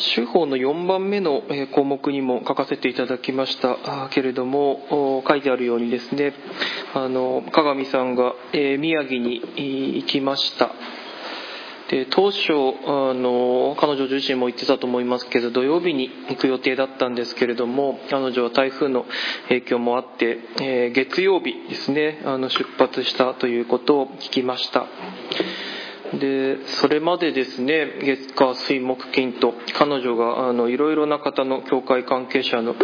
州法の4番目の項目にも書かせていただきました。けれども書いてあるようにですねあの鏡さんが宮城に行きました。で当初あの彼女自身も言ってたと思いますけど土曜日に行く予定だったんですけれども彼女は台風の影響もあって、え、月曜日ですねあの出発したということを聞きました。でそれまでですね月火水木金と彼女があのいろいろな方の教会関係者の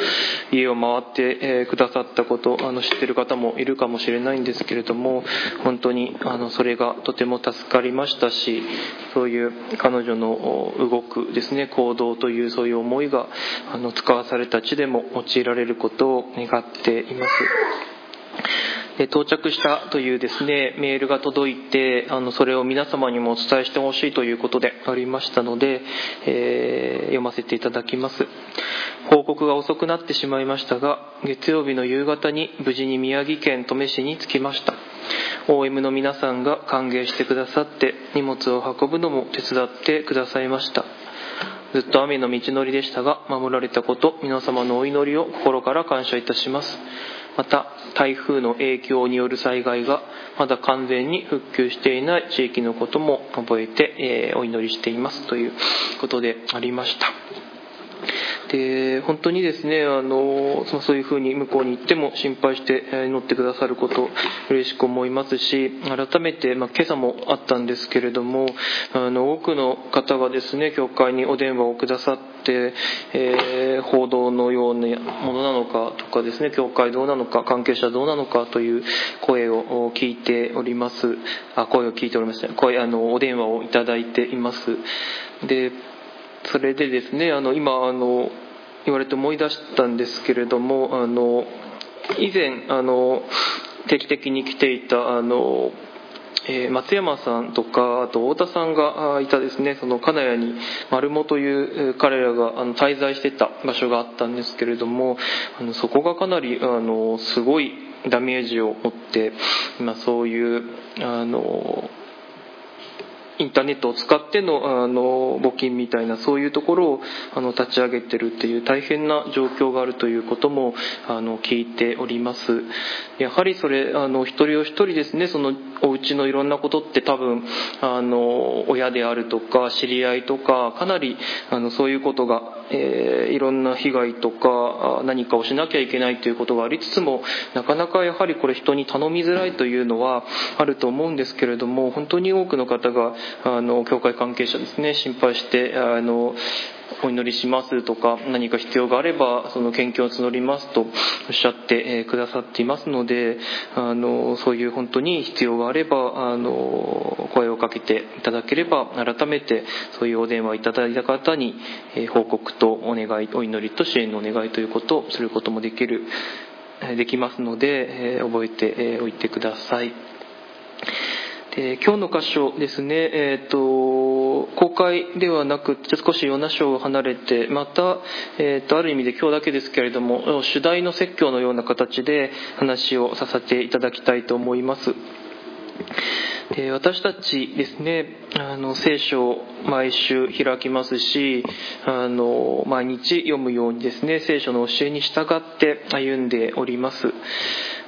家を回って、えー、くださったことあの知ってる方もいるかもしれないんですけれども本当にあのそれがとても助かりましたしそういう彼女の動くですね行動というそういう思いがあの使わされた地でも用いられることを願っています。到着したというですねメールが届いてあのそれを皆様にもお伝えしてほしいということでありましたので、えー、読ませていただきます。報告が遅くなってしまいましたが月曜日の夕方に無事に宮城県登米市に着きました。OM の皆さんが歓迎してくださって荷物を運ぶのも手伝ってくださいました。ずっと雨の道のりでしたが守られたこと皆様のお祈りを心から感謝いたします。また台風の影響による災害がまだ完全に復旧していない地域のことも覚えて、え、お祈りしていますということでありました。で本当にですねあのそういうふうに向こうに行っても心配して乗ってくださること嬉しく思いますし改めて、まあ、今朝もあったんですけれどもあの多くの方がですね教会にお電話をくださって、えー、報道のようなものなのかとかですね教会どうなのか関係者どうなのかという声を聞いております。あ声を聞いておりますね声あのお電話をいただいています。でそれでですねあの今あの言われて思い出したんですけれどもあの以前あの定期的に来ていたあのえー、松山さんとかあと太田さんがいたですねその金谷に丸茂という彼らがあの滞在してた場所があったんですけれどもあのそこがかなりあのすごいダメージを負って、まあ、そういうあのインターネットを使ってのあの募金みたいなそういうところをあの立ち上げてるっていう大変な状況があるということもあの聞いております。やはりそれあの一人お一人ですねそのお家のいろんなことって多分あの親であるとか知り合いとかかなりあのそういうことが、えー、いろんな被害とか何かをしなきゃいけないということがありつつもなかなかやはりこれ人に頼みづらいというのはあると思うんですけれども本当に多くの方があの教会関係者ですね心配してあのお祈りしますとか何か必要があればその献金を募りますとおっしゃってくださっていますのであのそういう本当に必要があればあの声をかけていただければ改めてそういうお電話いただいた方に報告とお願いお祈りと支援のお願いということをすることもできるできますので覚えておいてください。えー、今日の箇所ですね、えーと、公開ではなく少しヨナ章を離れてまた、えーと、ある意味で今日だけですけれども主題の説教のような形で話をさせていただきたいと思います。で私たちですねあの聖書を毎週開きますしあの毎日読むようにですね聖書の教えに従って歩んでおります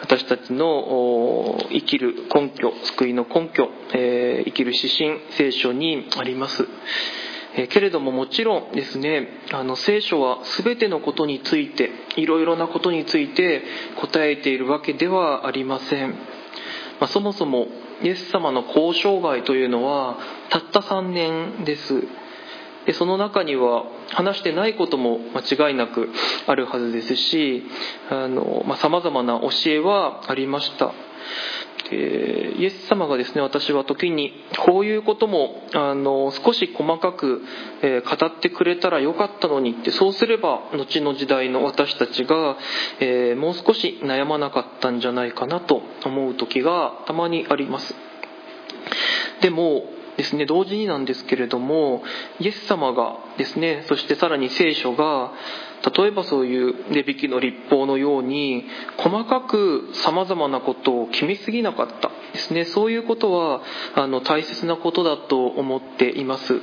私たちの生きる根拠救いの根拠、えー、生きる指針聖書にあります。えけれどももちろんですねあの聖書は全てのことについていろいろなことについて答えているわけではありません、まあ、そもそもイエス様の交渉外というのはたった3年です。でその中には話してないことも間違いなくあるはずですしさまざ、まな教えはありました。えイエス様がですね私は時にこういうこともあの少し細かく、え語ってくれたらよかったのにってそうすれば後の時代の私たちが、え、もう少し悩まなかったんじゃないかなと思う時がたまにあります。でもですね同時になんですけれどもイエス様がですねそしてさらに聖書が例えばそういう値引きの立法のように細かくさまざまなことを決めすぎなかったですねそういうことはあの大切なことだと思っています。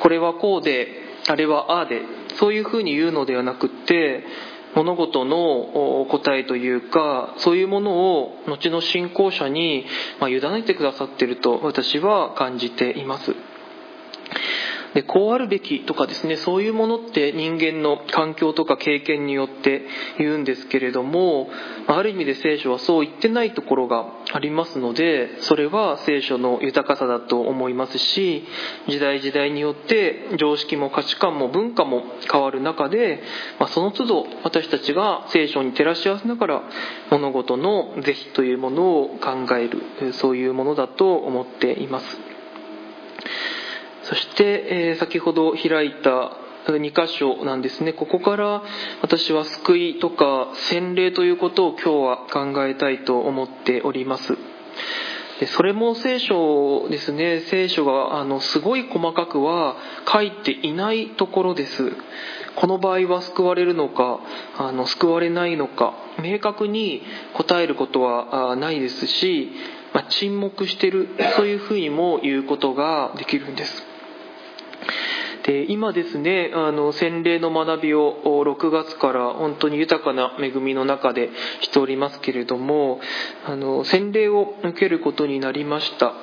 これはこうであれはああでそういうふうに言うのではなくって物事の答えというかそういうものを後の信仰者に、委ねてくださっていると私は感じています。でこうあるべきとかですねそういうものって人間の環境とか経験によって言うんですけれどもある意味で聖書はそう言ってないところがありますのでそれは聖書の豊かさだと思いますし時代時代によって常識も価値観も文化も変わる中で、まあ、その都度私たちが聖書に照らし合わせながら物事の是非というものを考えるそういうものだと思っています。そして、えー、先ほど開いた2箇所なんですね。ここから私は救いとか洗礼ということを今日は考えたいと思っております。それも聖書ですね。聖書があのすごい細かくは書いていないところです。この場合は救われるのかあの救われないのか明確に答えることはないですし、まあ、沈黙してるそういうふうにも言うことができるんです。で今ですねあの洗礼の学びを6月から本当に豊かな恵みの中でしておりますけれどもあの洗礼を受けることになりました。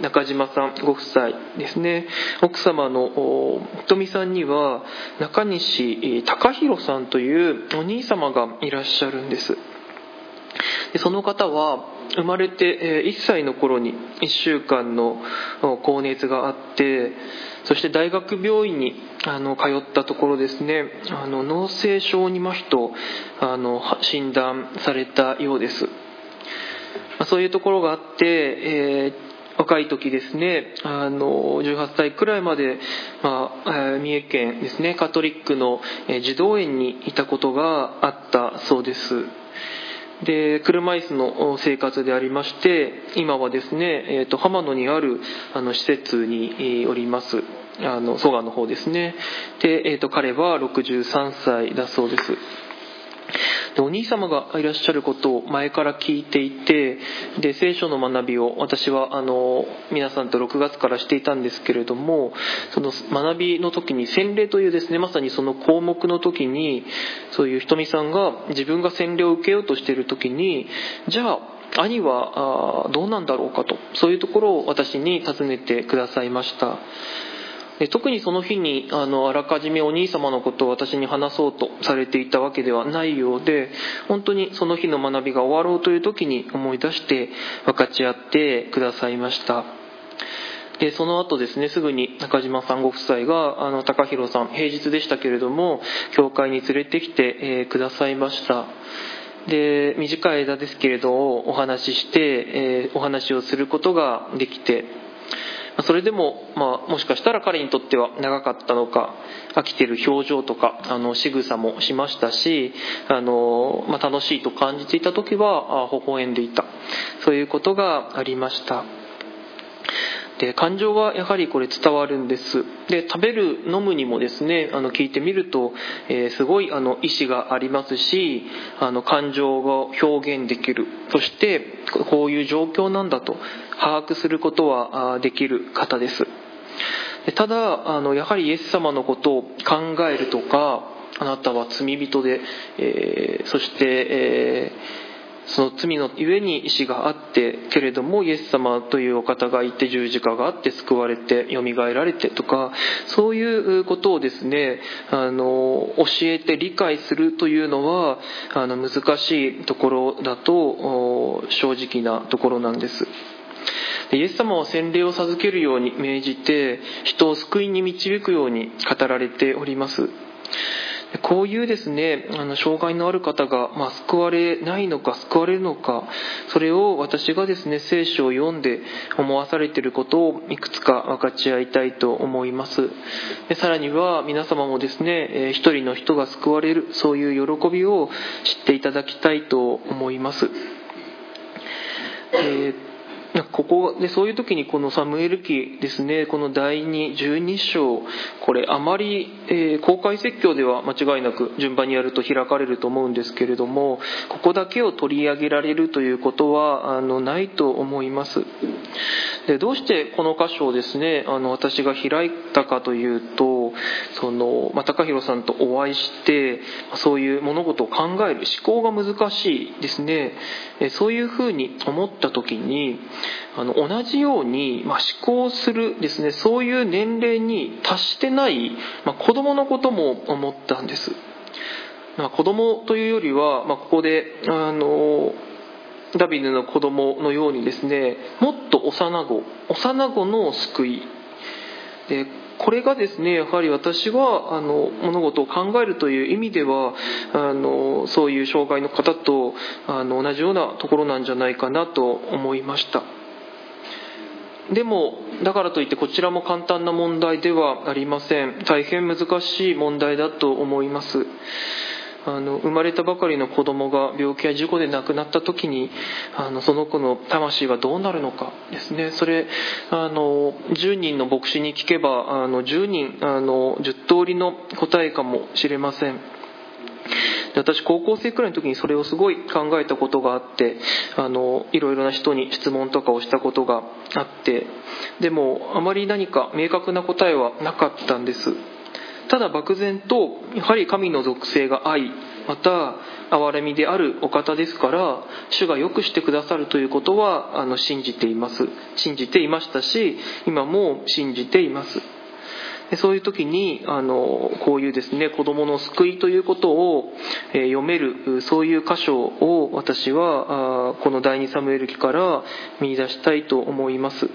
中島さんご夫妻ですね。奥様の富さんには中西隆弘さんというお兄様がいらっしゃるんです。その方は生まれて1歳の頃に1週間の高熱があってそして大学病院に通ったところですね。あの脳性小児麻痺とあの診断されたようです、そういうところがあって、えー若い時ですね。あの18歳くらいまで、まあ、三重県ですね。カトリックの児童園にいたことがあったそうです。で車椅子の生活でありまして今はですね、えーと、浜野にあるあの施設におります。あの蘇我の方ですね。で、えーと彼は63歳だそうです。お兄様がいらっしゃることを前から聞いていてで聖書の学びを私はあの皆さんと6月からしていたんですけれどもその学びの時に洗礼というですねまさにその項目の時にそういうひとみさんが自分が洗礼を受けようとしている時にじゃあ兄はどうなんだろうかとそういうところを私に尋ねてくださいました。で特にその日にあのあらかじめお兄様のことを私に話そうとされていたわけではないようで本当にその日の学びが終わろうという時に思い出して分かち合ってくださいました。でその後ですねすぐに中島さんご夫妻があの高弘さん平日でしたけれども教会に連れてきて、えー、くださいました。で短い間ですけれどお話しして、えー、お話をすることができてそれでも、まあ、もしかしたら彼にとっては長かったのか飽きてる表情とかあの仕草もしましたしあの、まあ、楽しいと感じていた時はあ微笑んでいた。そういうことがありました。で感情はやはりこれ伝わるんです。で食べる飲むにもですねあの聞いてみると、えー、すごいあの意志がありますしあの感情を表現できる。そしてこういう状況なんだと。把握することはできる方ですただあのやはりイエス様のことを考えるとかあなたは罪人で、えー、そして、えーその罪のゆえに意志があってけれどもイエス様というお方がいて十字架があって救われてよみがえられてとかそういうことをですねあの教えて理解するというのはあの難しいところだと正直なところなんです。イエス様は洗礼を授けるように命じて人を救いに導くように語られております。こういうですねあの障害のある方が、まあ、救われないのか救われるのかそれを私がですね聖書を読んで思わされていることをいくつか分かち合いたいと思いますでさらには皆様もですね一人の人が救われるそういう喜びを知っていただきたいと思います、えーここでそういう時にこのサムエル記ですねこの第2 12章これあまり、えー、公開説教では間違いなく順番にやると開かれると思うんですけれどもここだけを取り上げられるということはあのないと思います。でどうしてこの箇所をですねあの私が開いたかというとその、まあ、高弘さんとお会いしてそういう物事を考える思考が難しいですね。そういうふうに思った時にあの同じように、まあ、思考するですねそういう年齢に達してない、まあ、子供のことも思ったんです、まあ、子供というよりは、まあ、ここであのダビデの子供のようにですねもっと幼子幼子の救い。でこれがですねやはり私はあの物事を考えるという意味ではあのそういう障害の方とあの同じようなところなんじゃないかなと思いました。でもだからといってこちらも簡単な問題ではありません。大変難しい問題だと思います。あの生まれたばかりの子供が病気や事故で亡くなった時にあのその子の魂はどうなるのかですね。それあの10人の牧師に聞けばあの10人あの10通りの答えかもしれません。私高校生くらいの時にそれをすごい考えたことがあってあのいろいろな人に質問とかをしたことがあってでもあまり何か明確な答えはなかったんです。ただ漠然とやはり神の属性が愛また憐れみであるお方ですから主が良くしてくださるということはあの信じています。信じていましたし今も信じています。そういう時にあのこういうですね子供の救いということを、え読めるそういう箇所を私はあこの第二サムエル記から見出したいと思います。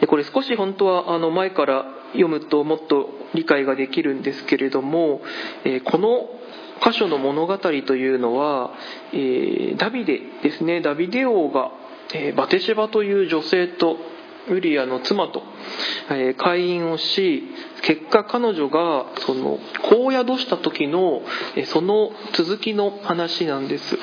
でこれ少し本当はあの前から読むともっと理解ができるんですけれども、えこの箇所の物語というのは、えダビデですね。ダビデ王が、えバテシェバという女性とウリアの妻と、え会員をし結果彼女がその子を宿した時のえその続きの話なんです。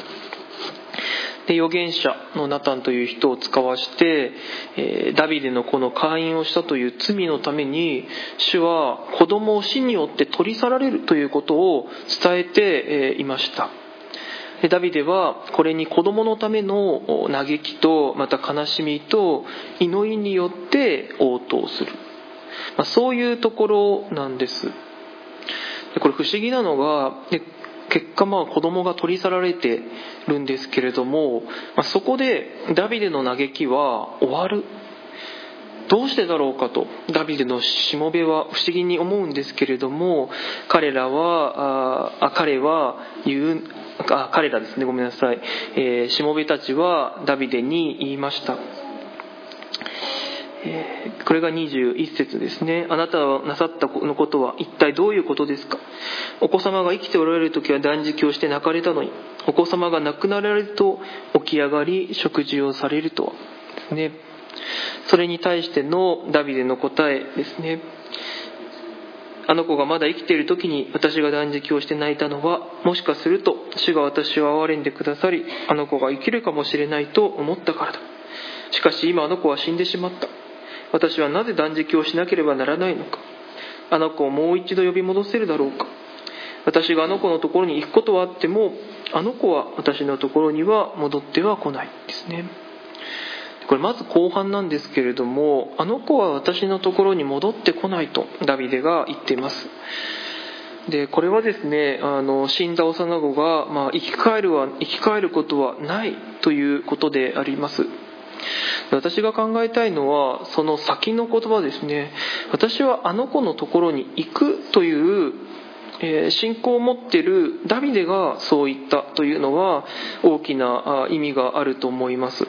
で預言者のナタンという人を使わして、えダビデのこの会員をしたという罪のために主は子供を死によって取り去られるということを伝えていました。ダビデはこれに子供のための嘆きとまた悲しみと祈りによって応答する、ま、そういうところなんです。これ不思議なのが結果まあ子供が取り去られてるんですけれども、ま、そこでダビデの嘆きは終わる。どうしてだろうかとダビデのしもべは不思議に思うんですけれども彼らはあ彼は言うあ彼らですねごめんなさい、え、しもべたちはダビデに言いました。これが21節ですね。あなたはなさったのことは一体どういうことですか？お子様が生きておられる時は断食をして泣かれたのに、お子様が亡くなられると起き上がり食事をされるとは。ですね。それに対してのダビデの答えですね。あの子がまだ生きている時に私が断食をして泣いたのは、もしかすると主が私を憐れんでくださり、あの子が生きるかもしれないと思ったからだ。しかし今あの子は死んでしまった。私はなぜ断食をしなければならないのか。あの子をもう一度呼び戻せるだろうか。私があの子のところに行くことはあってもあの子は私のところには戻っては来ないですね。これまず後半なんですけれどもあの子は私のところに戻ってこないとダビデが言っています。でこれはですねあの死んだ幼子が、まあ、生き返るは生き返ることはないということであります。私が考えたいのはその先の言葉ですね。私はあの子のところに行くというえ信仰を持ってるダビデがそう言ったというのは大きな意味があると思います。